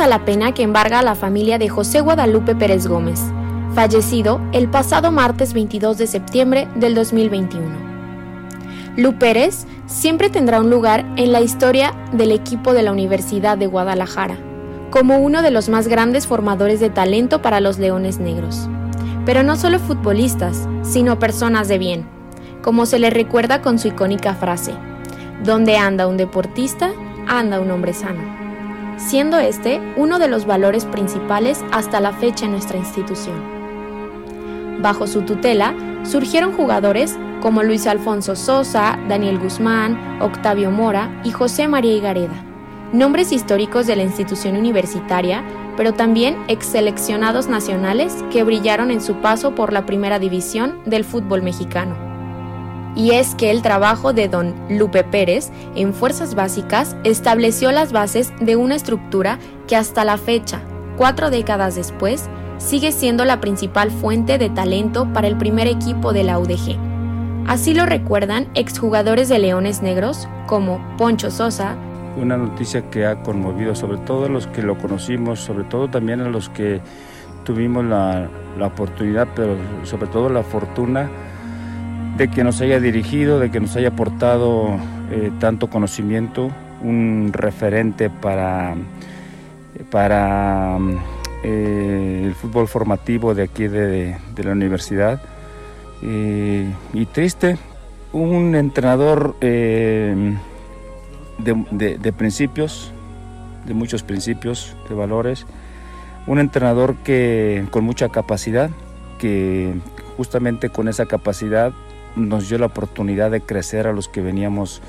A la pena que embarga a la familia de José Guadalupe Pérez Gómez, fallecido el pasado martes 22 de septiembre del 2021. Lu Pérez siempre tendrá un lugar en la historia del equipo de la Universidad de Guadalajara, como uno de los más grandes formadores de talento para los Leones Negros. Pero no solo futbolistas, sino personas de bien, como se le recuerda con su icónica frase, donde anda un deportista, anda un hombre sano, siendo este uno de los valores principales hasta la fecha en nuestra institución. Bajo su tutela surgieron jugadores como Luis Alfonso Sosa, Daniel Guzmán, Octavio Mora y José María Higareda, nombres históricos de la institución universitaria, pero también ex seleccionados nacionales que brillaron en su paso por la primera división del fútbol mexicano. Y es que el trabajo de don Lupe Pérez en Fuerzas Básicas estableció las bases de una estructura que hasta la fecha, cuatro décadas después, sigue siendo la principal fuente de talento para el primer equipo de la UDG. Así lo recuerdan exjugadores de Leones Negros como Poncho Sosa, una noticia que ha conmovido sobre todo a los que lo conocimos, sobre todo también a los que tuvimos la, la oportunidad, pero sobre todo la fortuna de que nos haya dirigido, de que nos haya aportado eh, tanto conocimiento, un referente para, para eh, el fútbol formativo de aquí de, de la universidad. Eh, y triste, un entrenador de, de, de principios, de muchos principios, de valores, un entrenador que con mucha capacidad, que justamente con esa capacidad nos dio la oportunidad de crecer a los que veníamos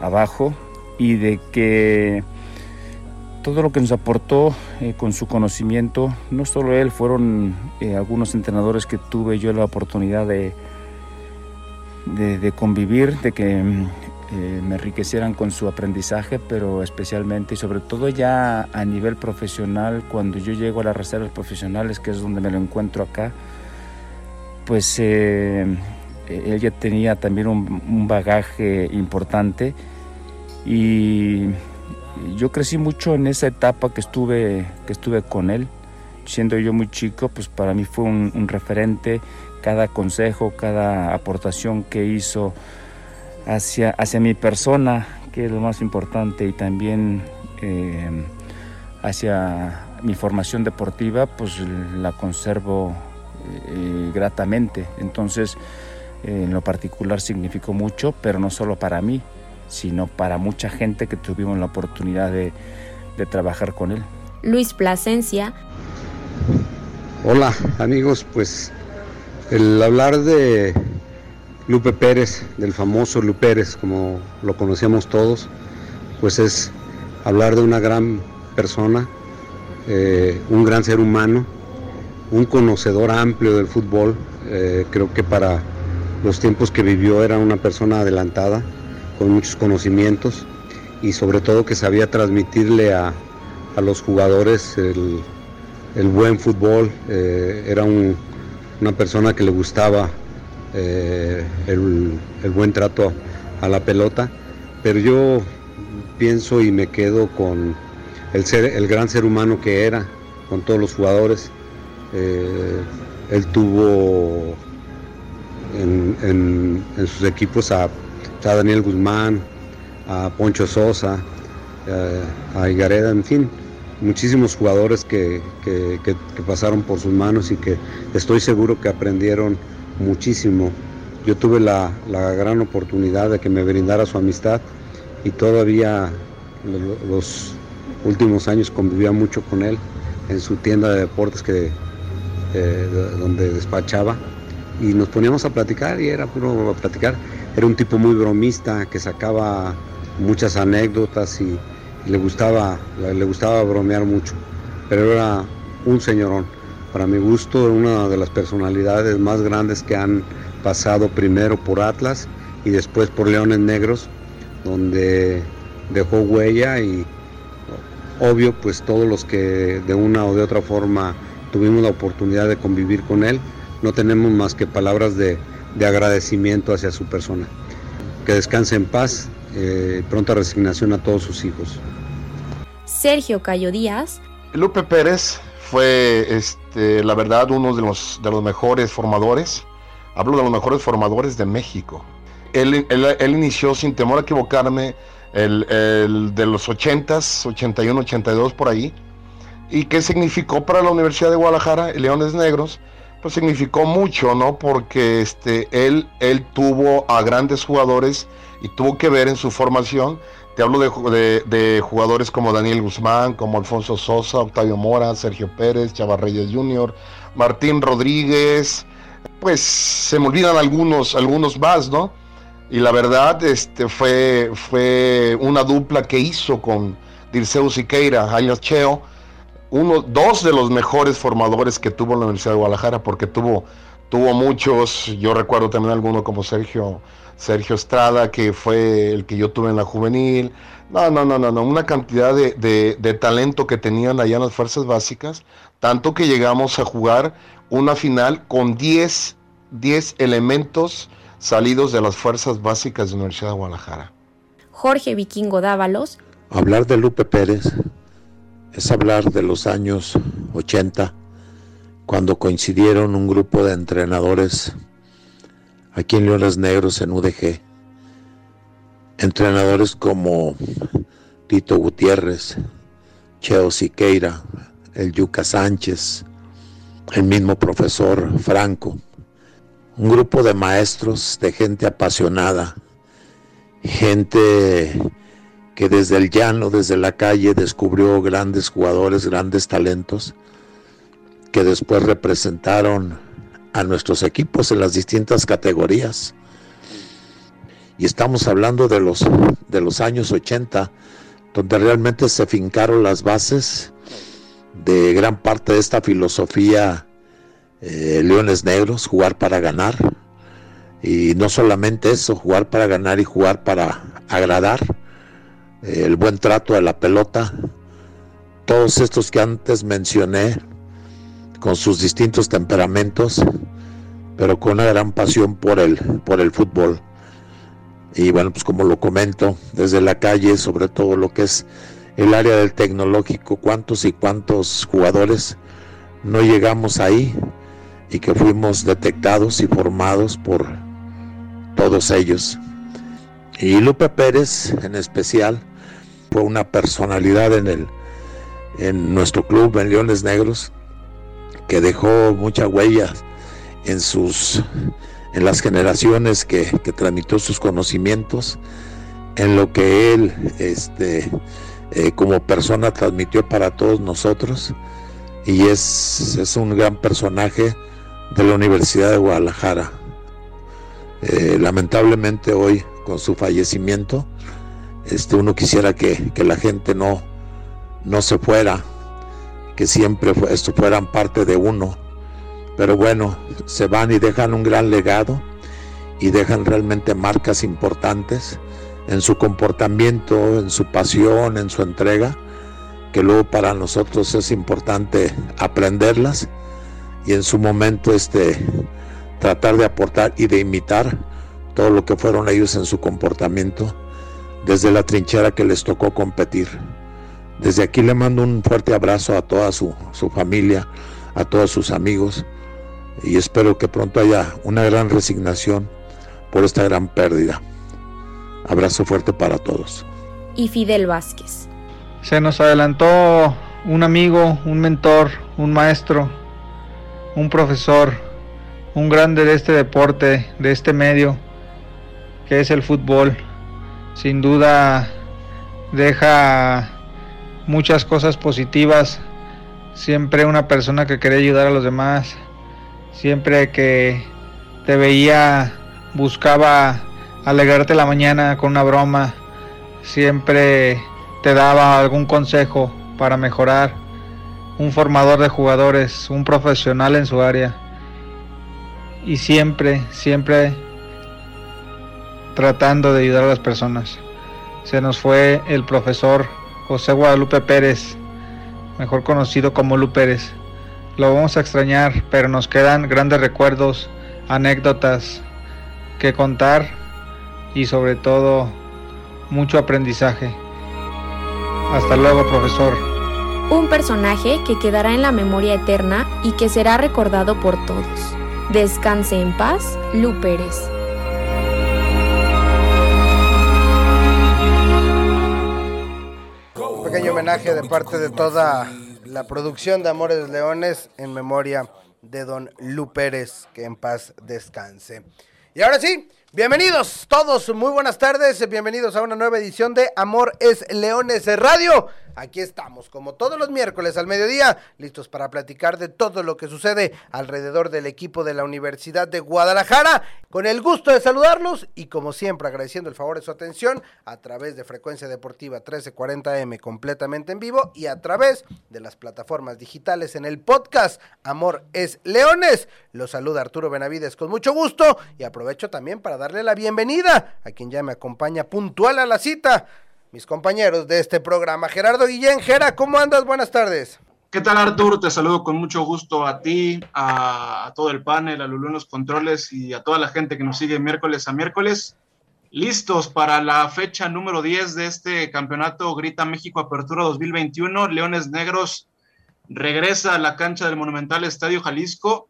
abajo y de que todo lo que nos aportó eh, con su conocimiento, no solo él, fueron eh, algunos entrenadores que tuve yo la oportunidad de, de, convivir, de que eh, me enriquecieran con su aprendizaje, pero especialmente y sobre todo ya a nivel profesional, cuando yo llego a las reservas profesionales, que es donde me lo encuentro acá, pues él ya tenía también un, un, bagaje importante y yo crecí mucho en esa etapa que estuve, que estuve con él. Siendo yo muy chico, pues para mí fue un, referente, cada consejo, cada aportación que hizo hacia, hacia mi persona, que es lo más importante, y también eh, hacia mi formación deportiva, pues la conservo eh, gratamente. Entonces, eh, en lo particular significó mucho, pero no solo para mí, sino para mucha gente que tuvimos la oportunidad de, de trabajar con él. Luis Plasencia. Hola amigos, pues el hablar de Lupe Pérez, del famoso Lupe Pérez, como lo conocíamos todos, pues es hablar de una gran persona, eh, un gran ser humano, un conocedor amplio del fútbol. Eh, creo que para los tiempos que vivió era una persona adelantada, con muchos conocimientos y sobre todo que sabía transmitirle a, a los jugadores el, el buen fútbol. Eh, era un, una persona que le gustaba eh, el, el, buen trato a la pelota, pero yo pienso y me quedo con el, ser, el gran ser humano que era, con todos los jugadores. Eh, él tuvo en, en, sus equipos a, a, Daniel Guzmán, a Poncho Sosa, a, a Higareda, en fin, muchísimos jugadores que, que, que, que, pasaron por sus manos y que estoy seguro que aprendieron muchísimo. Yo tuve la, la gran oportunidad de que me brindara su amistad y todavía los últimos años convivía mucho con él en su tienda de deportes que, eh, donde despachaba y nos poníamos a platicar y era puro platicar. Era un tipo muy bromista que sacaba muchas anécdotas y, le gustaba, le gustaba bromear mucho, pero era un señorón. Para mi gusto, una de las personalidades más grandes que han pasado primero por Atlas y después por Leones Negros, donde dejó huella y obvio pues todos los que de una o de otra forma tuvimos la oportunidad de convivir con él, no tenemos más que palabras de, agradecimiento hacia su persona. Que descanse en paz, eh, pronta resignación a todos sus hijos. Sergio Cayo Díaz. Lupe Pérez fue, este, la verdad, uno de los, de los mejores formadores. Hablo de los mejores formadores de México. Él, inició, sin temor a equivocarme, el, de los 80s, 81, 82 por ahí. ¿Y qué significó para la Universidad de Guadalajara, Leones Negros? Pues significó mucho, ¿no? Porque este, él, él tuvo a grandes jugadores y tuvo que ver en su formación. Te hablo de, jugadores como Daniel Guzmán, como Alfonso Sosa, Octavio Mora, Sergio Pérez, Chavarreyes Jr., Martín Rodríguez. Pues se me olvidan algunos, algunos más, ¿no? Y la verdad este, fue, fue una dupla que hizo con Dirceu Siqueira, años Cheo, uno, dos de los mejores formadores que tuvo la Universidad de Guadalajara, porque tuvo, tuvo muchos, yo recuerdo también alguno como Sergio, Sergio Estrada, que fue el que yo tuve en la juvenil. No, no, no, no, no, una cantidad de, de talento que tenían allá en las fuerzas básicas, tanto que llegamos a jugar una final con 10, 10 elementos salidos de las fuerzas básicas de la Universidad de Guadalajara. Jorge Vikingo Dávalos. Hablar de Lupe Pérez es hablar de los años 80, cuando coincidieron un grupo de entrenadores aquí en Leones Negros en UDG. Entrenadores como Tito Gutiérrez, Cheo Siqueira, el Yuca Sánchez, el mismo profesor Franco. Un grupo de maestros, de gente apasionada, gente que desde el llano, desde la calle, descubrió grandes jugadores, grandes talentos, que después representaron a nuestros equipos en las distintas categorías. Y estamos hablando de los, de los años 80, donde realmente se fincaron las bases de gran parte de esta filosofía eh, Leones Negros, jugar para ganar. Y no solamente eso, jugar para ganar y jugar para agradar el buen trato de la pelota, todos estos que antes mencioné, con sus distintos temperamentos, pero con una gran pasión por el, por el fútbol. Y bueno, pues como lo comento, desde la calle, sobre todo lo que es el área del tecnológico, cuántos y cuántos jugadores no llegamos ahí y que fuimos detectados y formados por todos ellos. Y Lupe Pérez en especial, fue una personalidad en, el, en nuestro club, en Leones Negros, que dejó mucha huella en, sus, en las generaciones que, que transmitió sus conocimientos, en lo que él este, eh, como persona transmitió para todos nosotros y es, es un gran personaje de la Universidad de Guadalajara. Eh, lamentablemente hoy con su fallecimiento este, uno quisiera que, la gente no, no se fuera, que siempre esto fueran parte de uno. Pero bueno, se van y dejan un gran legado y dejan realmente marcas importantes en su comportamiento, en su pasión, en su entrega, que luego para nosotros es importante aprenderlas y en su momento este tratar de aportar y de imitar todo lo que fueron ellos en su comportamiento desde la trinchera que les tocó competir. Desde aquí le mando un fuerte abrazo a toda su, familia, a todos sus amigos y espero que pronto haya una gran resignación por esta gran pérdida. Abrazo fuerte para todos. Y Fidel Vázquez. Se nos adelantó un amigo, un mentor, un maestro, un profesor, un grande de este deporte, de este medio, que es el fútbol sin duda deja muchas cosas positivas. Siempre una persona que quería ayudar a los demás. Siempre que te veía buscaba alegrarte la mañana con una broma. Siempre te daba algún consejo para mejorar, un formador de jugadores, un profesional en su área. Y siempre, siempre tratando de ayudar a las personas. Se nos fue el profesor José Guadalupe Pérez, mejor conocido como Lu Pérez. Lo vamos a extrañar, pero nos quedan grandes recuerdos, anécdotas que contar y sobre todo mucho aprendizaje. Hasta luego, profesor. Un personaje que quedará en la memoria eterna y que será recordado por todos. Descanse en paz, Lu Pérez. Pequeño homenaje de parte de toda la producción de Amores Leones en memoria de don Lu Pérez, que en paz descanse. Y ahora sí, bienvenidos todos, muy buenas tardes, bienvenidos a una nueva edición de Amor es Leones Radio. Aquí estamos, como todos los miércoles al mediodía, listos para platicar de todo lo que sucede alrededor del equipo de la Universidad de Guadalajara. Con el gusto de saludarlos y como siempre agradeciendo el favor de su atención a través de Frecuencia Deportiva 1340M completamente en vivo y a través de las plataformas digitales en el podcast Amor es Leones. Los saluda Arturo Benavides con mucho gusto y aprovecho también para darle la bienvenida a quien ya me acompaña puntual a la cita mis compañeros de este programa. Gerardo Guillén, Gera, ¿cómo andas? Buenas tardes. ¿Qué tal Arturo? Te saludo con mucho gusto a ti, a, todo el panel, a Lulú en los controles y a toda la gente que nos sigue miércoles a miércoles. Listos para la fecha número 10 de este campeonato Grita México Apertura 2021. Leones Negros regresa a la cancha del Monumental Estadio Jalisco,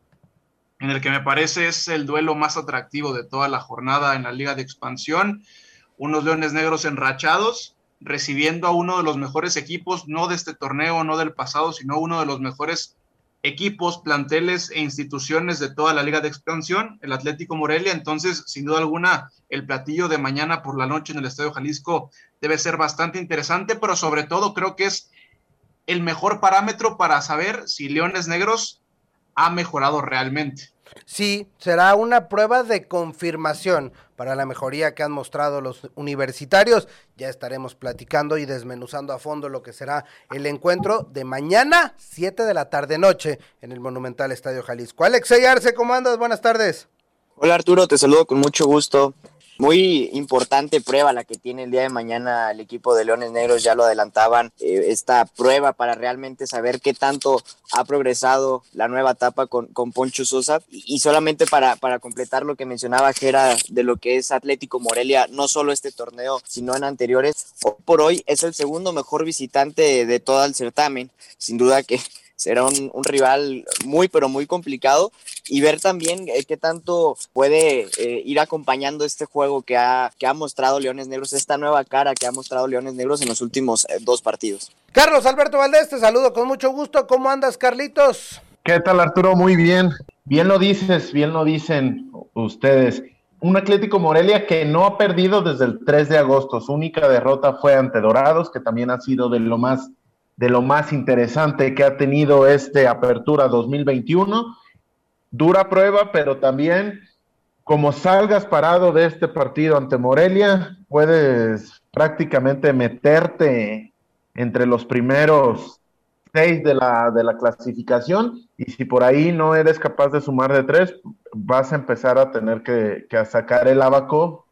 en el que me parece es el duelo más atractivo de toda la jornada en la Liga de Expansión unos Leones Negros enrachados, recibiendo a uno de los mejores equipos, no de este torneo, no del pasado, sino uno de los mejores equipos, planteles e instituciones de toda la liga de expansión, el Atlético Morelia. Entonces, sin duda alguna, el platillo de mañana por la noche en el Estadio Jalisco debe ser bastante interesante, pero sobre todo creo que es el mejor parámetro para saber si Leones Negros ha mejorado realmente. Sí, será una prueba de confirmación para la mejoría que han mostrado los universitarios. Ya estaremos platicando y desmenuzando a fondo lo que será el encuentro de mañana, 7 de la tarde noche, en el Monumental Estadio Jalisco. Alex Arce, ¿cómo andas? Buenas tardes. Hola Arturo, te saludo con mucho gusto. Muy importante prueba la que tiene el día de mañana el equipo de Leones Negros, ya lo adelantaban, eh, esta prueba para realmente saber qué tanto ha progresado la nueva etapa con, con Poncho Sosa. Y, solamente para, para completar lo que mencionaba Jera de lo que es Atlético Morelia, no solo este torneo, sino en anteriores, por hoy es el segundo mejor visitante de todo el certamen. Sin duda que será un, rival muy, pero muy complicado y ver también eh, qué tanto puede eh, ir acompañando este juego que ha, que ha mostrado Leones Negros, esta nueva cara que ha mostrado Leones Negros en los últimos eh, dos partidos. Carlos Alberto Valdés, te saludo con mucho gusto. ¿Cómo andas, Carlitos? ¿Qué tal, Arturo? Muy bien. Bien lo dices, bien lo dicen ustedes. Un Atlético Morelia que no ha perdido desde el 3 de agosto. Su única derrota fue ante Dorados, que también ha sido de lo más de lo más interesante que ha tenido este Apertura 2021. Dura prueba, pero también como salgas parado de este partido ante Morelia, puedes prácticamente meterte entre los primeros seis de la, de la clasificación y si por ahí no eres capaz de sumar de tres, vas a empezar a tener que, que sacar el abaco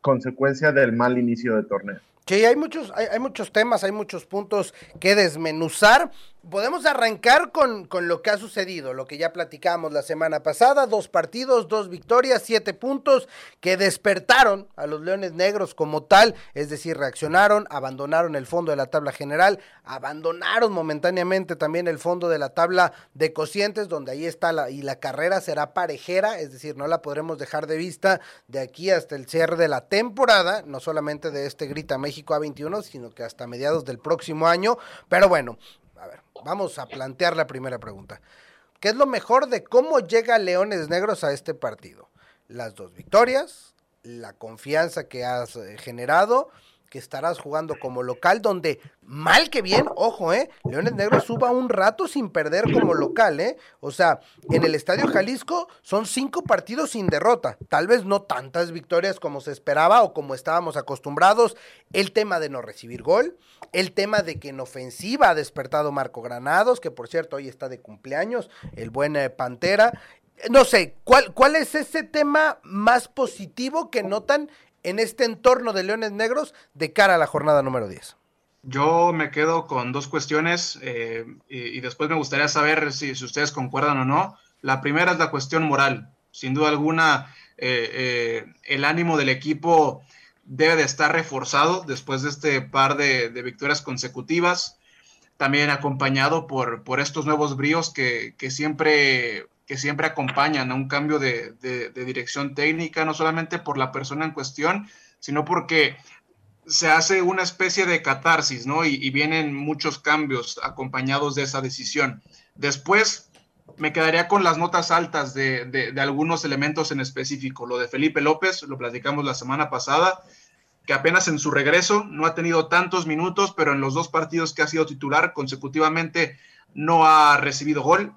consecuencia del mal inicio de torneo. Sí, hay muchos, hay, hay, muchos temas, hay muchos puntos que desmenuzar podemos arrancar con, con, lo que ha sucedido, lo que ya platicamos la semana pasada, dos partidos, dos victorias, siete puntos que despertaron a los Leones Negros como tal, es decir, reaccionaron, abandonaron el fondo de la tabla general, abandonaron momentáneamente también el fondo de la tabla de cocientes, donde ahí está la, y la carrera será parejera, es decir, no la podremos dejar de vista de aquí hasta el cierre de la temporada, no solamente de este Grita México A21, sino que hasta mediados del próximo año, pero bueno, a vamos a plantear la primera pregunta. ¿Qué es lo mejor de cómo llega Leones Negros a este partido? Las dos victorias, la confianza que has eh, generado que estarás jugando como local, donde mal que bien, ojo, ¿eh? Leones Negros suba un rato sin perder como local, ¿eh? O sea, en el Estadio Jalisco son cinco partidos sin derrota, tal vez no tantas victorias como se esperaba o como estábamos acostumbrados. El tema de no recibir gol, el tema de que en ofensiva ha despertado Marco Granados, que por cierto hoy está de cumpleaños, el buen eh, Pantera. No sé, ¿cuál, ¿cuál es ese tema más positivo que notan en este entorno de Leones Negros de cara a la jornada número 10? Yo me quedo con dos cuestiones eh, y, después me gustaría saber si, ustedes concuerdan o no. La primera es la cuestión moral. Sin duda alguna, eh, eh, el ánimo del equipo debe de estar reforzado después de este par de, victorias consecutivas, también acompañado por, por estos nuevos bríos que, que siempre que siempre acompañan a un cambio de, dirección técnica, no solamente por la persona en cuestión, sino porque se hace una especie de catarsis, ¿no? Y, vienen muchos cambios acompañados de esa decisión. Después me quedaría con las notas altas de, de, algunos elementos en específico. Lo de Felipe López, lo platicamos la semana pasada, que apenas en su regreso no ha tenido tantos minutos, pero en los dos partidos que ha sido titular consecutivamente no ha recibido gol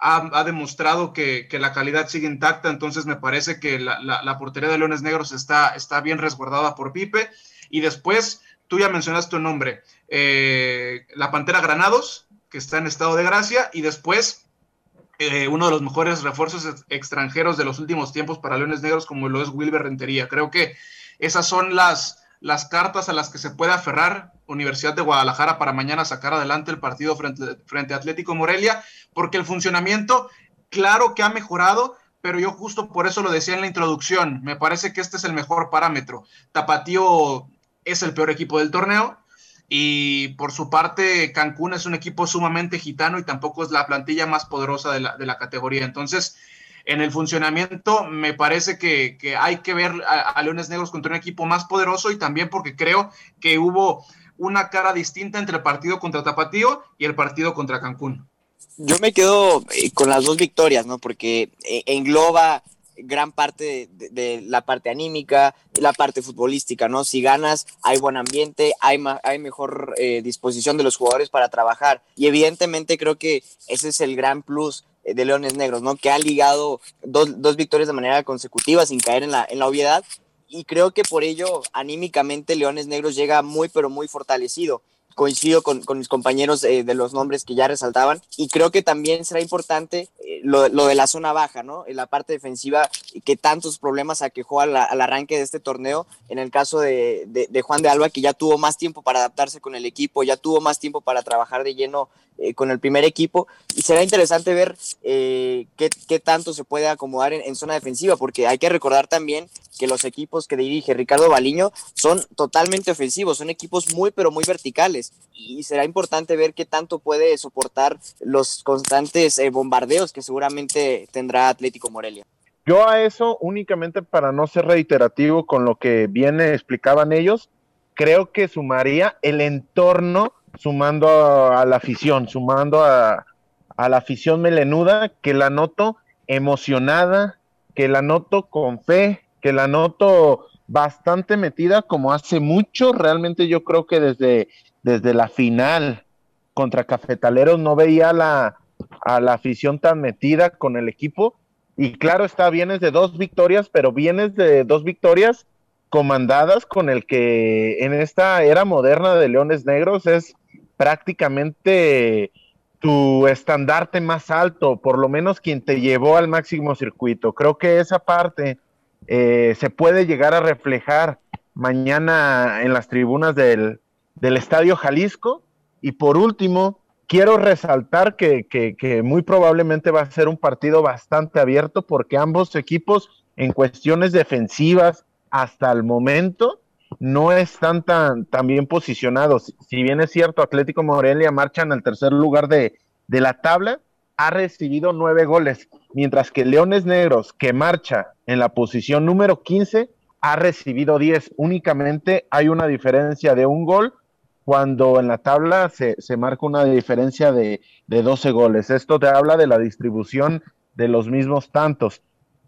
ha, demostrado que, la calidad sigue intacta, entonces me parece que la, portería de Leones Negros está, bien resguardada por Pipe. Y después, tú ya mencionaste un nombre, eh, la Pantera Granados, que está en estado de gracia, y después eh, uno de los mejores refuerzos extranjeros de los últimos tiempos para Leones Negros, como lo es Wilber Rentería. Creo que esas son las cartas a las que se puede aferrar Universidad de Guadalajara para mañana sacar adelante el partido frente, frente a Atlético Morelia, porque el funcionamiento, claro que ha mejorado, pero yo justo por eso lo decía en la introducción, me parece que este es el mejor parámetro. Tapatío es el peor equipo del torneo y por su parte Cancún es un equipo sumamente gitano y tampoco es la plantilla más poderosa de la, de la categoría. Entonces, en el funcionamiento me parece que, hay que ver a, Leones Negros contra un equipo más poderoso y también porque creo que hubo una cara distinta entre el partido contra Tapatío y el partido contra Cancún. Yo me quedo eh, con las dos victorias, ¿no? Porque eh, engloba gran parte de, la parte anímica, la parte futbolística, ¿no? Si ganas, hay buen ambiente, hay, hay mejor eh, disposición de los jugadores para trabajar. Y evidentemente creo que ese es el gran plus de Leones Negros, ¿no? Que ha ligado dos, dos victorias de manera consecutiva sin caer en la, en la obviedad. Y creo que por ello, anímicamente, Leones Negros llega muy, pero muy fortalecido coincido con, con mis compañeros eh, de los nombres que ya resaltaban y creo que también será importante eh, lo, lo, de la zona baja, ¿no? En la parte defensiva que tantos problemas aquejó al, arranque de este torneo, en el caso de, de, Juan de Alba, que ya tuvo más tiempo para adaptarse con el equipo, ya tuvo más tiempo para trabajar de lleno eh, con el primer equipo y será interesante ver qué, qué, tanto se puede acomodar en, en zona defensiva, porque hay que recordar también que los equipos que dirige Ricardo Baliño son totalmente ofensivos, son equipos muy pero muy verticales y será importante ver qué tanto puede soportar los constantes eh, bombardeos que seguramente tendrá Atlético Morelia. Yo a eso únicamente para no ser reiterativo con lo que bien explicaban ellos, creo que sumaría el entorno sumando a, la afición, sumando a, a la afición melenuda que la noto emocionada, que la noto con fe, que la noto bastante metida como hace mucho, realmente yo creo que desde, desde la final contra Cafetaleros no veía la, a la afición tan metida con el equipo. Y claro, está, vienes de dos victorias, pero vienes de dos victorias comandadas con el que en esta era moderna de Leones Negros es prácticamente tu estandarte más alto, por lo menos quien te llevó al máximo circuito. Creo que esa parte eh, se puede llegar a reflejar mañana en las tribunas del, Estadio Jalisco. Y por último, quiero resaltar que, que, muy probablemente va a ser un partido bastante abierto porque ambos equipos en cuestiones defensivas hasta el momento no están tan, bien posicionados. Si bien es cierto, Atlético Morelia marcha en el tercer lugar de, de la tabla, ha recibido nueve goles, mientras que Leones Negros, que marcha en la posición número 15, ha recibido 10. Únicamente hay una diferencia de un gol cuando en la tabla se, marca una diferencia de, de 12 goles. Esto te habla de la distribución de los mismos tantos.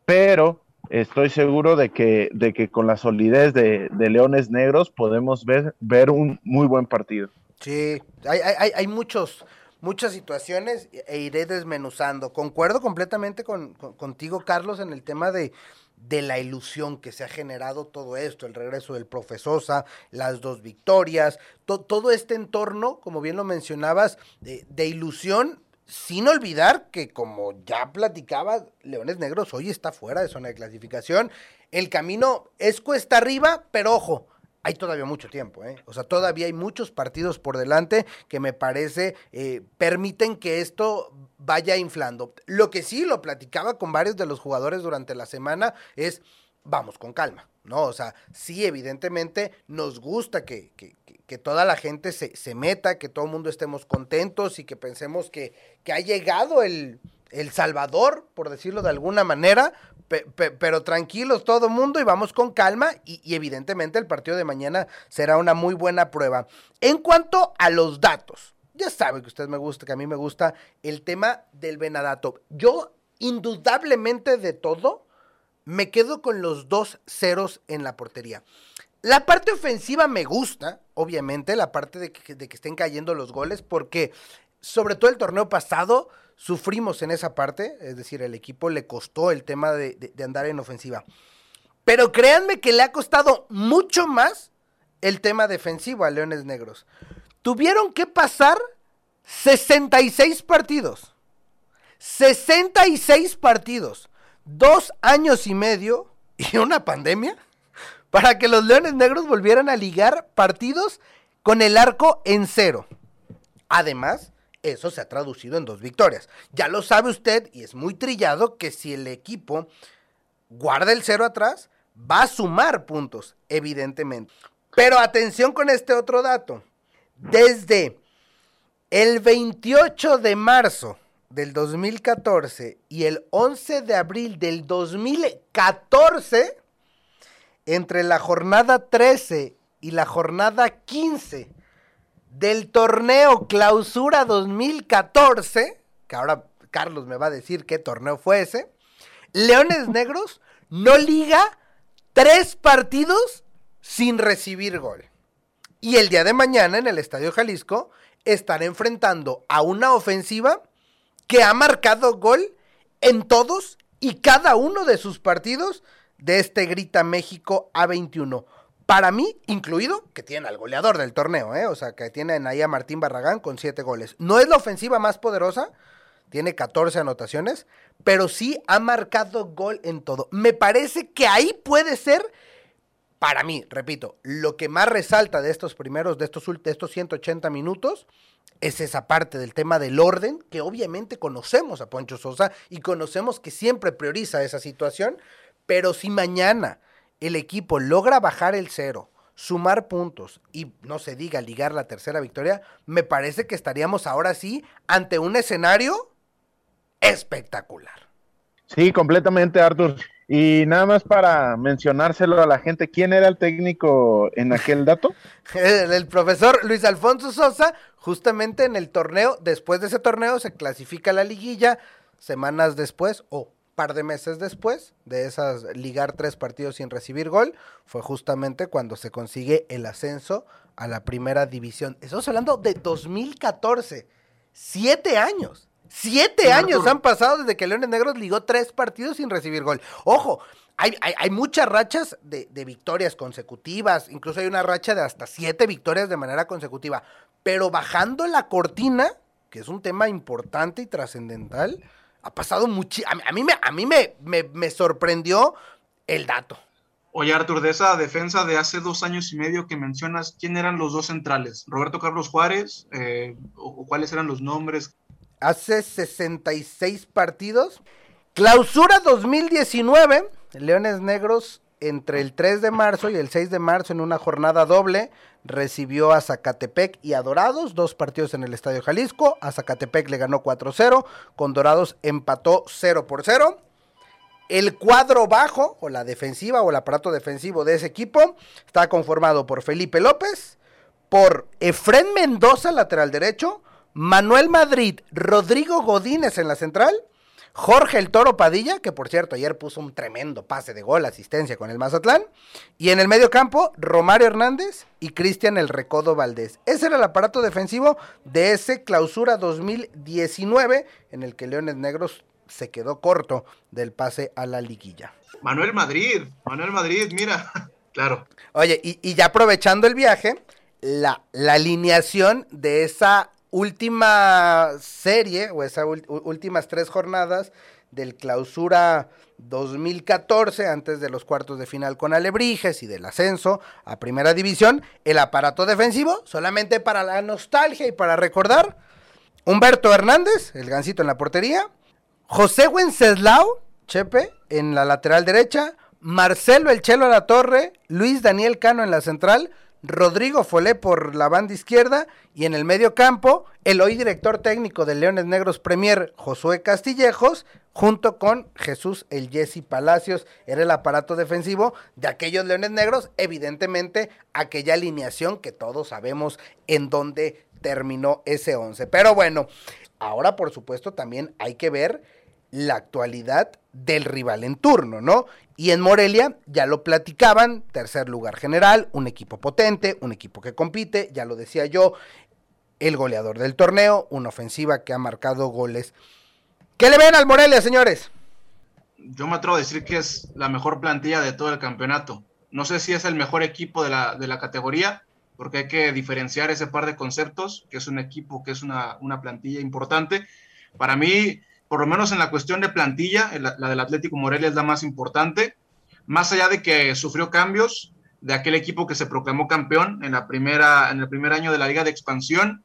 Pero estoy seguro de que, de que con la solidez de, Leones Negros podemos ver, ver un muy buen partido. Sí, hay, hay, hay muchos, muchas situaciones e iré desmenuzando. Concuerdo completamente con, contigo, Carlos, en el tema de, de la ilusión que se ha generado todo esto, el regreso del profesosa, las dos victorias, todo este entorno, como bien lo mencionabas, de, ilusión, sin olvidar que como ya platicaba, Leones Negros hoy está fuera de zona de clasificación. El camino es cuesta arriba, pero ojo, hay todavía mucho tiempo, ¿eh? O sea, todavía hay muchos partidos por delante que me parece eh, permiten que esto vaya inflando. Lo que sí lo platicaba con varios de los jugadores durante la semana es, vamos con calma, ¿no? O sea, sí, evidentemente nos gusta que, que, que toda la gente se, se, meta, que todo el mundo estemos contentos y que pensemos que, que ha llegado el, el Salvador, por decirlo de alguna manera, pero tranquilos todo el mundo y vamos con calma y, evidentemente el partido de mañana será una muy buena prueba. En cuanto a los datos, ya saben que ustedes me gusta, que a mí me gusta el tema del Venadato. Yo, indudablemente de todo, me quedo con los dos ceros en la portería. La parte ofensiva me gusta, obviamente, la parte de que, estén cayendo los goles, porque sobre todo el torneo pasado Sufrimos en esa parte, es decir, el equipo le costó el tema de, andar en ofensiva. Pero créanme que le ha costado mucho más el tema defensivo a Leones Negros. Tuvieron que pasar 66 partidos. 66 partidos. Dos años y medio y una pandemia para que los Leones Negros volvieran a ligar partidos con el arco en cero. Además, eso se ha traducido en dos victorias. Ya lo sabe usted y es muy trillado que si el equipo guarda el cero atrás, va a sumar puntos, evidentemente. Pero atención con este otro dato. Desde el 28 de marzo del 2014 y el 11 de abril del 2014, entre la jornada 13 y la jornada 15 del torneo Clausura 2014, que ahora Carlos me va a decir qué torneo fue ese, Leones Negros no liga tres partidos sin recibir gol. Y el día de mañana en el Estadio Jalisco estará enfrentando a una ofensiva que ha marcado gol en todos y cada uno de sus partidos de este Grita México A21 para mí, incluido que tienen al goleador del torneo, ¿eh? o sea, que tienen ahí a Martín Barragán con siete goles. No es la ofensiva más poderosa, tiene 14 anotaciones, pero sí ha marcado gol en todo. Me parece que ahí puede ser, para mí, repito, lo que más resalta de estos primeros, de estos, de estos 180 minutos, es esa parte del tema del orden, que obviamente conocemos a Poncho Sosa y conocemos que siempre prioriza esa situación, pero si mañana el equipo logra bajar el cero, sumar puntos y no se diga ligar la tercera victoria, me parece que estaríamos ahora sí ante un escenario espectacular. Sí, completamente, Arthur. Y nada más para mencionárselo a la gente, ¿quién era el técnico en aquel dato? el, profesor Luis Alfonso Sosa, justamente en el torneo, después de ese torneo se clasifica la liguilla, semanas después, o par de meses después de esas ligar tres partidos sin recibir gol, fue justamente cuando se consigue el ascenso a la primera división. Estamos hablando de 2014, siete años. Siete años han pasado desde que Leones Negros ligó tres partidos sin recibir gol. Ojo, hay, hay, muchas rachas de, de, victorias consecutivas, incluso hay una racha de hasta siete victorias de manera consecutiva, pero bajando la cortina, que es un tema importante y trascendental, ha pasado mucho. A, mí, me, a mí me, me, sorprendió el dato. Oye, Artur, de esa defensa de hace dos años y medio que mencionas, ¿quién eran los dos centrales? ¿Roberto Carlos Juárez? Eh, o, cuáles eran los nombres? Hace 66 partidos. Clausura 2019. Leones Negros entre el 3 de marzo y el 6 de marzo en una jornada doble recibió a Zacatepec y a Dorados, dos partidos en el Estadio Jalisco. A Zacatepec le ganó 4-0, con Dorados empató 0 por 0. El cuadro bajo, o la defensiva, o el aparato defensivo de ese equipo, está conformado por Felipe López, por Efren Mendoza, lateral derecho, Manuel Madrid, Rodrigo Godínez en la central, Jorge el Toro Padilla, que por cierto ayer puso un tremendo pase de gol, asistencia con el Mazatlán. Y en el medio campo, Romario Hernández y Cristian el Recodo Valdés. Ese era el aparato defensivo de ese clausura 2019 en el que Leones Negros se quedó corto del pase a la liguilla. Manuel Madrid, Manuel Madrid, mira, claro. Oye, y, ya aprovechando el viaje, la, la alineación de esa última serie o esas últimas tres jornadas del clausura 2014, antes de los cuartos de final con Alebrijes y del ascenso a primera división, el aparato defensivo, solamente para la nostalgia y para recordar, Humberto Hernández, el gancito en la portería, José Wenceslao, Chepe, en la lateral derecha, Marcelo El Chelo a la torre, Luis Daniel Cano en la central, Rodrigo Folé por la banda izquierda y en el medio campo el hoy director técnico de Leones Negros Premier, Josué Castillejos, junto con Jesús el Jesse Palacios, era el aparato defensivo de aquellos Leones Negros, evidentemente aquella alineación que todos sabemos en dónde terminó ese 11. Pero bueno, ahora por supuesto también hay que ver la actualidad del rival en turno, ¿no? Y en Morelia ya lo platicaban, tercer lugar general, un equipo potente, un equipo que compite, ya lo decía yo, el goleador del torneo, una ofensiva que ha marcado goles. ¿Qué le ven al Morelia, señores? Yo me atrevo a decir que es la mejor plantilla de todo el campeonato. No sé si es el mejor equipo de la, de la categoría, porque hay que diferenciar ese par de conceptos, que es un equipo, que es una, una plantilla importante. Para mí, por lo menos en la cuestión de plantilla, la, del Atlético Morelia es la más importante, más allá de que sufrió cambios de aquel equipo que se proclamó campeón en, la primera, en el primer año de la Liga de Expansión.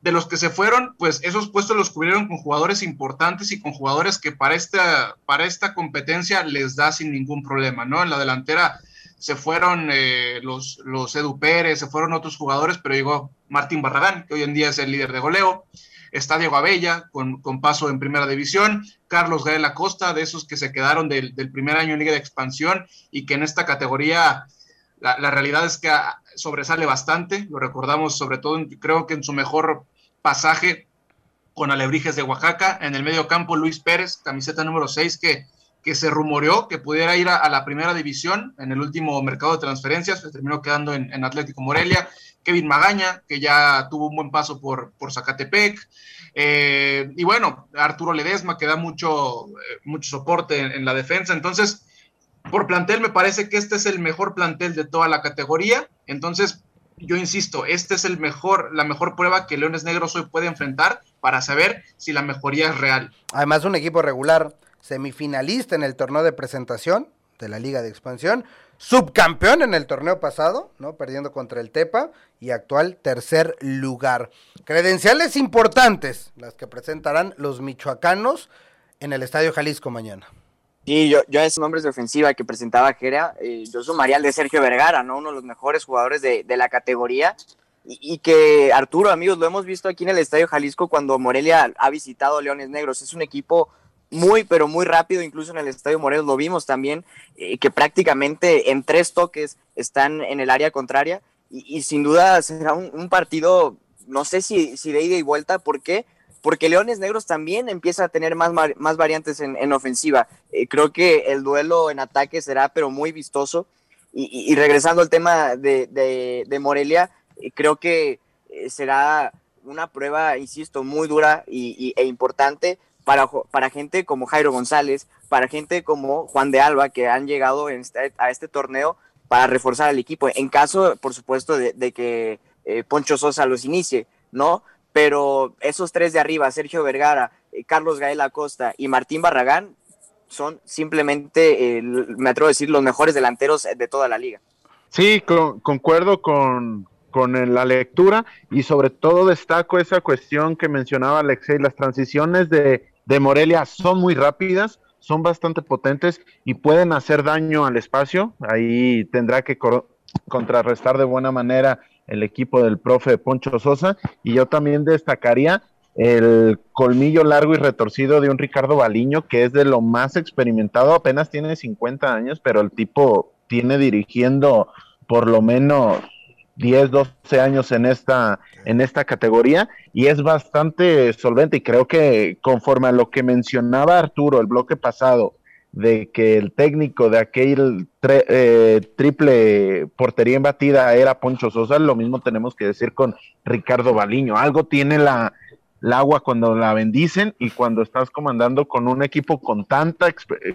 De los que se fueron, pues esos puestos los cubrieron con jugadores importantes y con jugadores que para esta, para esta competencia les da sin ningún problema, ¿no? En la delantera se fueron eh, los, los Edu Pérez, se fueron otros jugadores, pero llegó Martín Barragán, que hoy en día es el líder de goleo está Diego Abella con, paso en primera división, Carlos Gael Acosta, de esos que se quedaron del, primer año en Liga de Expansión y que en esta categoría la, realidad es que sobresale bastante, lo recordamos sobre todo, creo que en su mejor pasaje con Alebrijes de Oaxaca, en el medio campo Luis Pérez, camiseta número 6, que, que se rumoreó que pudiera ir a, la primera división en el último mercado de transferencias, se terminó quedando en, en Atlético Morelia, Kevin Magaña, que ya tuvo un buen paso por, por Zacatepec. Eh, y bueno, Arturo Ledesma, que da mucho, eh, mucho soporte en, la defensa. Entonces, por plantel, me parece que este es el mejor plantel de toda la categoría. Entonces, yo insisto, este es el mejor, la mejor prueba que Leones Negros hoy puede enfrentar para saber si la mejoría es real. Además, un equipo regular, semifinalista en el torneo de presentación de la Liga de Expansión, subcampeón en el torneo pasado, ¿no? Perdiendo contra el Tepa y actual tercer lugar. Credenciales importantes, las que presentarán los michoacanos en el Estadio Jalisco mañana. Sí, yo, yo a esos nombres de ofensiva que presentaba Jera, eh, yo sumaría al de Sergio Vergara, ¿no? Uno de los mejores jugadores de, la categoría. Y, que Arturo, amigos, lo hemos visto aquí en el Estadio Jalisco cuando Morelia ha visitado Leones Negros. Es un equipo muy, pero muy rápido, incluso en el Estadio Morelos lo vimos también, eh, que prácticamente en tres toques están en el área contraria y, sin duda será un, partido, no sé si, si, de ida y vuelta, ¿por qué? Porque Leones Negros también empieza a tener más, más variantes en, ofensiva. Eh, creo que el duelo en ataque será, pero muy vistoso. Y, regresando al tema de, de, Morelia, eh, creo que será una prueba, insisto, muy dura y, e importante para, para gente como Jairo González, para gente como Juan de Alba, que han llegado este, a este torneo para reforzar al equipo, en caso, por supuesto, de, que eh, Poncho Sosa los inicie, ¿no? Pero esos tres de arriba, Sergio Vergara, eh, Carlos Gael Acosta y Martín Barragán, son simplemente, me atrevo a decir, los mejores delanteros de toda la liga. Sí, concuerdo con, con la lectura y sobre todo destaco esa cuestión que mencionaba Alexei, las transiciones de, de Morelia son muy rápidas, son bastante potentes y pueden hacer daño al espacio. Ahí tendrá que contrarrestar de buena manera el equipo del profe Poncho Sosa. Y yo también destacaría el colmillo largo y retorcido de un Ricardo Baliño, que es de lo más experimentado, apenas tiene 50 años, pero el tipo tiene dirigiendo por lo menos 10, 12 años en esta, en esta categoría y es bastante solvente y creo que conforme a lo que mencionaba Arturo el bloque pasado, de que el técnico de aquel eh, triple portería embatida era Poncho Sosa, lo mismo tenemos que decir con Ricardo Baliño. Algo tiene la, agua cuando la bendicen y cuando estás comandando con un equipo con tanta,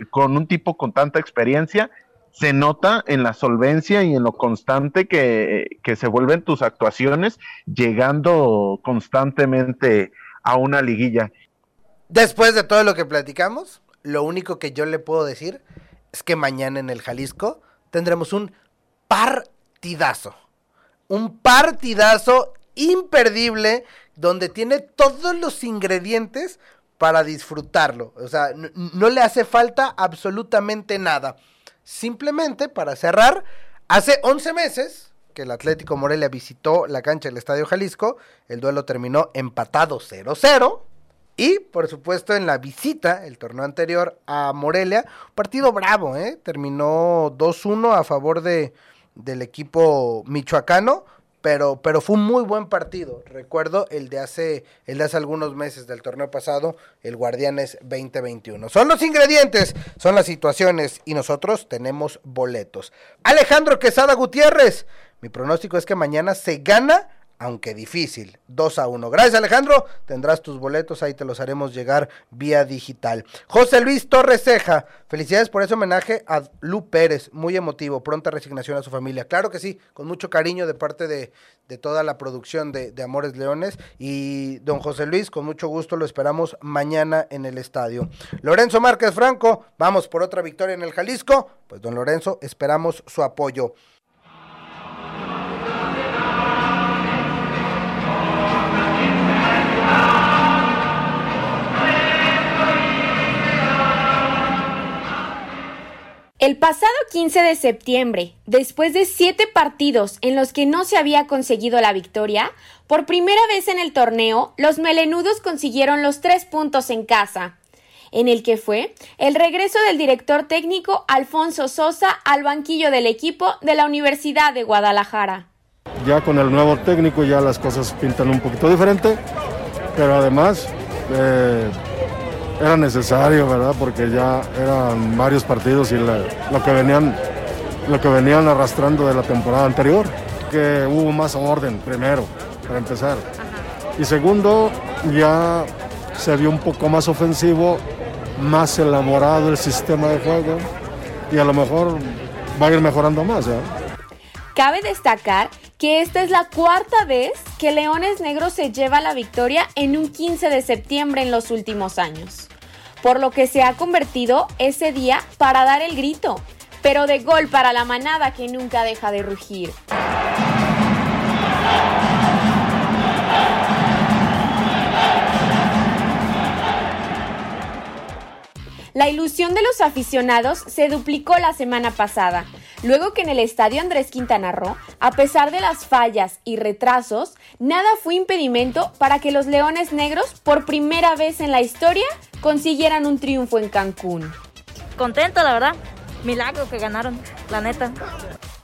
con un tipo con tanta experiencia, se nota en la solvencia y en lo constante que, que se vuelven tus actuaciones, llegando constantemente a una liguilla. Después de todo lo que platicamos, lo único que yo le puedo decir es que mañana en el Jalisco tendremos un partidazo. Un partidazo imperdible donde tiene todos los ingredientes para disfrutarlo. O sea, no le hace falta absolutamente nada. Simplemente para cerrar, hace 11 meses que el Atlético Morelia visitó la cancha del Estadio Jalisco, el duelo terminó empatado 0-0. Y, por supuesto, en la visita, el torneo anterior a Morelia, partido bravo, ¿eh? Terminó 2-1 a favor de, del equipo michoacano, pero, pero fue un muy buen partido. Recuerdo el de hace, el de hace algunos meses del torneo pasado, el Guardianes 2021. Son los ingredientes, son las situaciones y nosotros tenemos boletos. Alejandro Quesada Gutiérrez, mi pronóstico es que mañana se gana aunque difícil. 2 a 1. Gracias Alejandro, tendrás tus boletos, ahí te los haremos llegar vía digital. José Luis Torres Ceja, felicidades por ese homenaje a Lu Pérez, muy emotivo, pronta resignación a su familia. Claro que sí, con mucho cariño de parte de, toda la producción de, de, Amores Leones y don José Luis, con mucho gusto lo esperamos mañana en el estadio. Lorenzo Márquez Franco, vamos por otra victoria en el Jalisco, pues don Lorenzo, esperamos su apoyo. El pasado 15 de septiembre, después de siete partidos en los que no se había conseguido la victoria, por primera vez en el torneo, los melenudos consiguieron los tres puntos en casa, en el que fue el regreso del director técnico Alfonso Sosa al banquillo del equipo de la Universidad de Guadalajara. Ya con el nuevo técnico ya las cosas pintan un poquito diferente, pero además... Eh, era necesario, ¿verdad? Porque ya eran varios partidos y lo, que venían, lo que venían arrastrando de la temporada anterior, que hubo más orden, primero, para empezar. Y segundo, ya se vio un poco más ofensivo, más elaborado el sistema de juego y a lo mejor va a ir mejorando más. ¿eh? Cabe destacar que esta es la cuarta vez que Leones Negros se lleva la victoria en un 15 de septiembre en los últimos años, por lo que se ha convertido ese día para dar el grito, pero de gol para la manada que nunca deja de rugir. La ilusión de los aficionados se duplicó la semana pasada, luego que en el estadio Andrés Quintana Roo, a pesar de las fallas y retrasos, nada fue impedimento para que los Leones Negros, por primera vez en la historia, consiguieran un triunfo en Cancún. Contento, la verdad. Milagro que ganaron, la neta.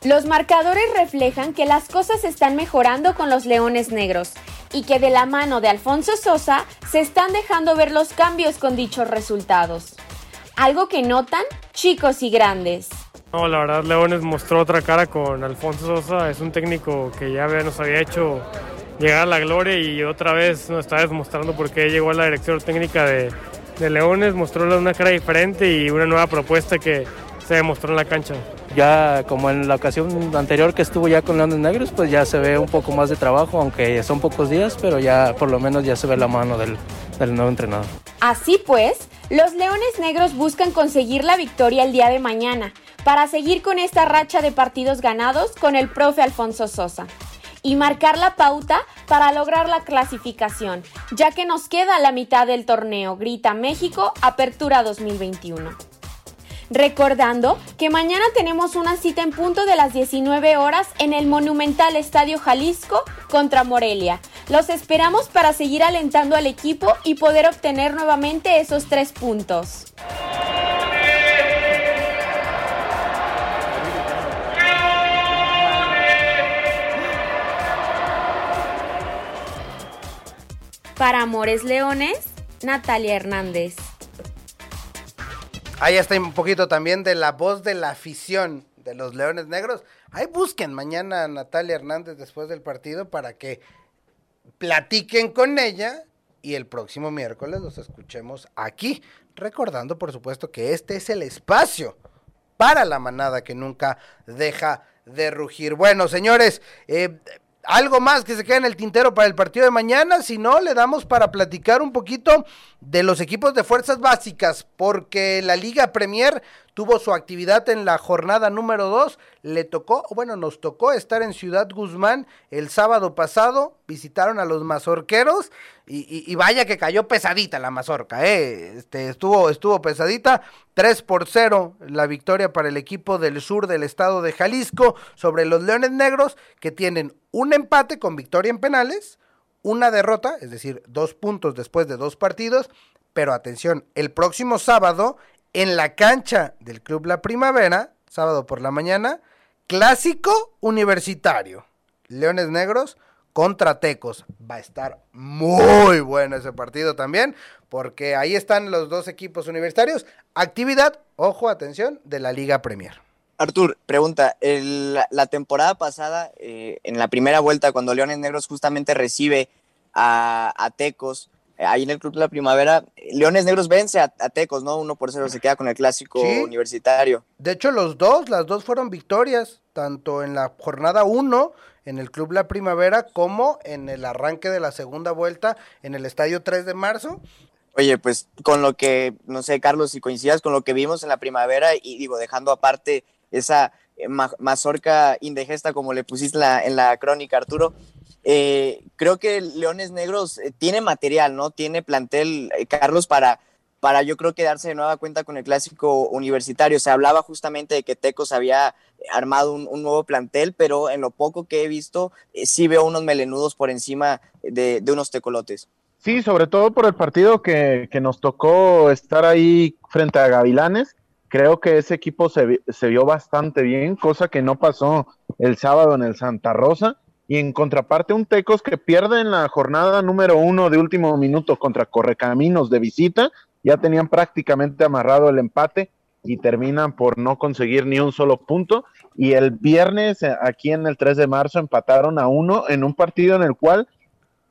Los marcadores reflejan que las cosas están mejorando con los Leones Negros y que de la mano de Alfonso Sosa se están dejando ver los cambios con dichos resultados algo que notan chicos y grandes. No, la verdad Leones mostró otra cara con Alfonso Sosa, es un técnico que ya nos había hecho llegar a la gloria y otra vez nos está demostrando por qué llegó a la dirección técnica de, de Leones, mostró una cara diferente y una nueva propuesta que se demostró en la cancha. Ya como en la ocasión anterior que estuvo ya con Leones Negros, pues ya se ve un poco más de trabajo, aunque son pocos días, pero ya por lo menos ya se ve la mano del, del nuevo entrenador. Así pues, los Leones Negros buscan conseguir la victoria el día de mañana para seguir con esta racha de partidos ganados con el profe Alfonso Sosa y marcar la pauta para lograr la clasificación, ya que nos queda la mitad del torneo Grita México Apertura 2021. Recordando que mañana tenemos una cita en punto de las 19 horas en el monumental Estadio Jalisco contra Morelia. Los esperamos para seguir alentando al equipo y poder obtener nuevamente esos tres puntos. Para Amores Leones, Natalia Hernández. Ahí está un poquito también de la voz de la afición de los Leones Negros. Ahí busquen mañana a Natalia Hernández después del partido para que platiquen con ella y el próximo miércoles los escuchemos aquí. Recordando, por supuesto, que este es el espacio para la manada que nunca deja de rugir. Bueno, señores, eh, algo más que se queda en el tintero para el partido de mañana, si no, le damos para platicar un poquito de los equipos de fuerzas básicas, porque la Liga Premier tuvo su actividad en la jornada número 2, le tocó, bueno, nos tocó estar en Ciudad Guzmán el sábado pasado, visitaron a los mazorqueros y, vaya que cayó pesadita la mazorca, ¿eh? este, estuvo, estuvo pesadita, 3 por 0 la victoria para el equipo del sur del estado de Jalisco sobre los Leones Negros, que tienen un empate con victoria en penales, una derrota, es decir, dos puntos después de dos partidos, pero atención, el próximo sábado en la cancha del Club La Primavera, sábado por la mañana, clásico universitario. Leones Negros contra Tecos. Va a estar muy bueno ese partido también, porque ahí están los dos equipos universitarios. Actividad, ojo, atención, de la Liga Premier. Artur, pregunta, la temporada pasada, eh, en la primera vuelta, cuando Leones Negros justamente recibe a, Tecos, ahí en el Club de la Primavera, Leones Negros vence a, Tecos, ¿no? Uno por cero se queda con el clásico universitario. De hecho, los dos, las dos fueron victorias, tanto en la jornada 1 en el Club La Primavera como en el arranque de la segunda vuelta en el Estadio 3 de marzo. Oye, pues con lo que, no sé, Carlos, si coincidas con lo que vimos en la primavera y digo, dejando aparte esa eh, mazorca indigesta como le pusiste en la crónica, Arturo, eh, creo que Leones Negros eh, tiene material, ¿no? Tiene plantel, eh, Carlos, para, para yo creo que darse de nueva cuenta con el clásico universitario. Se hablaba justamente de que Tecos había armado un, nuevo plantel, pero en lo poco que he visto, sí veo unos melenudos por encima de, unos tecolotes. Sí, sobre todo por el partido que, nos tocó estar ahí frente a Gavilanes. Creo que ese equipo se, se vio bastante bien, cosa que no pasó el sábado en el Santa Rosa y en contraparte un Tecos que pierde en la jornada número uno de último minuto contra Correcaminos de visita, ya tenían prácticamente amarrado el empate y terminan por no conseguir ni un solo punto. Y el viernes, eh, aquí en el 3 de marzo, empataron a uno en un partido en el cual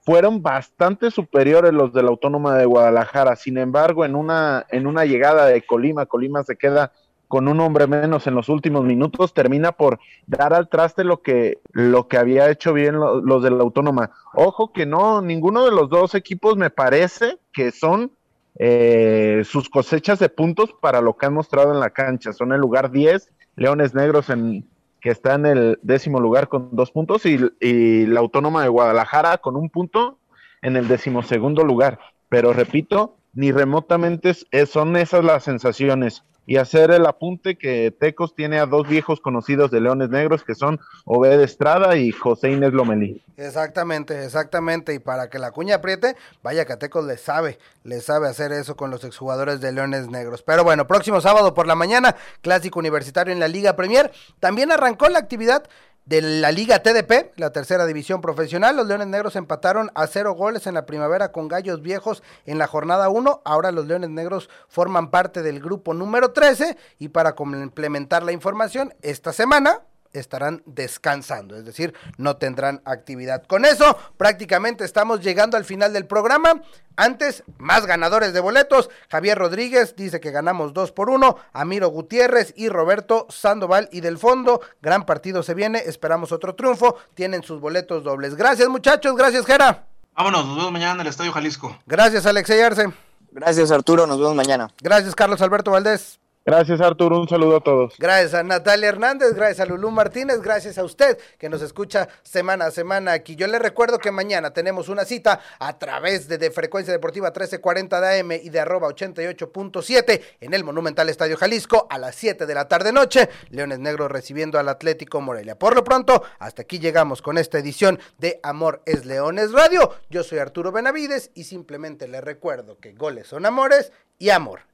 fueron bastante superiores los de la Autónoma de Guadalajara. Sin embargo, en una, en una llegada de Colima, Colima se queda con un hombre menos en los últimos minutos, termina por dar al traste lo que, lo que había hecho bien los de la Autónoma. Ojo que no, ninguno de los dos equipos me parece que son eh, sus cosechas de puntos para lo que han mostrado en la cancha. Son el lugar 10, Leones Negros en que está en el décimo lugar con dos puntos y, y la Autónoma de Guadalajara con un punto en el decimosegundo lugar. Pero repito, ni remotamente son esas las sensaciones y hacer el apunte que Tecos tiene a dos viejos conocidos de Leones Negros que son Obed Estrada y José Inés Lomelí. Exactamente, exactamente. Y para que la cuña apriete, vaya que a Tecos le sabe, le sabe hacer eso con los exjugadores de Leones Negros. Pero bueno, próximo sábado por la mañana, clásico universitario en la Liga Premier. También arrancó la actividad de la Liga TDP, la tercera división profesional. Los Leones Negros empataron a cero goles en la primavera con Gallos Viejos en la jornada 1. Ahora los Leones Negros forman parte del grupo número 13 y para complementar la información, esta semana estarán descansando, es decir, no tendrán actividad. Con eso, prácticamente estamos llegando al final del programa. Antes, más ganadores de boletos. Javier Rodríguez dice que ganamos dos por uno. Amiro Gutiérrez y Roberto Sandoval y del fondo. Gran partido se viene. Esperamos otro triunfo. Tienen sus boletos dobles. Gracias, muchachos. Gracias, Jera. Vámonos, nos vemos mañana en el Estadio Jalisco. Gracias, Alexey Arce. Gracias, Arturo. Nos vemos mañana. Gracias, Carlos Alberto Valdés. Gracias, Arturo. Un saludo a todos. Gracias a Natalia Hernández, gracias a Lulú Martínez, gracias a usted que nos escucha semana a semana aquí. Yo le recuerdo que mañana tenemos una cita a través de, Frecuencia Deportiva 1340 de AM y de arroba 88.7 en el Monumental Estadio Jalisco a las 7 de la tarde noche. Leones Negros recibiendo al Atlético Morelia. Por lo pronto, hasta aquí llegamos con esta edición de Amor es Leones Radio. Yo soy Arturo Benavides y simplemente le recuerdo que goles son amores y amor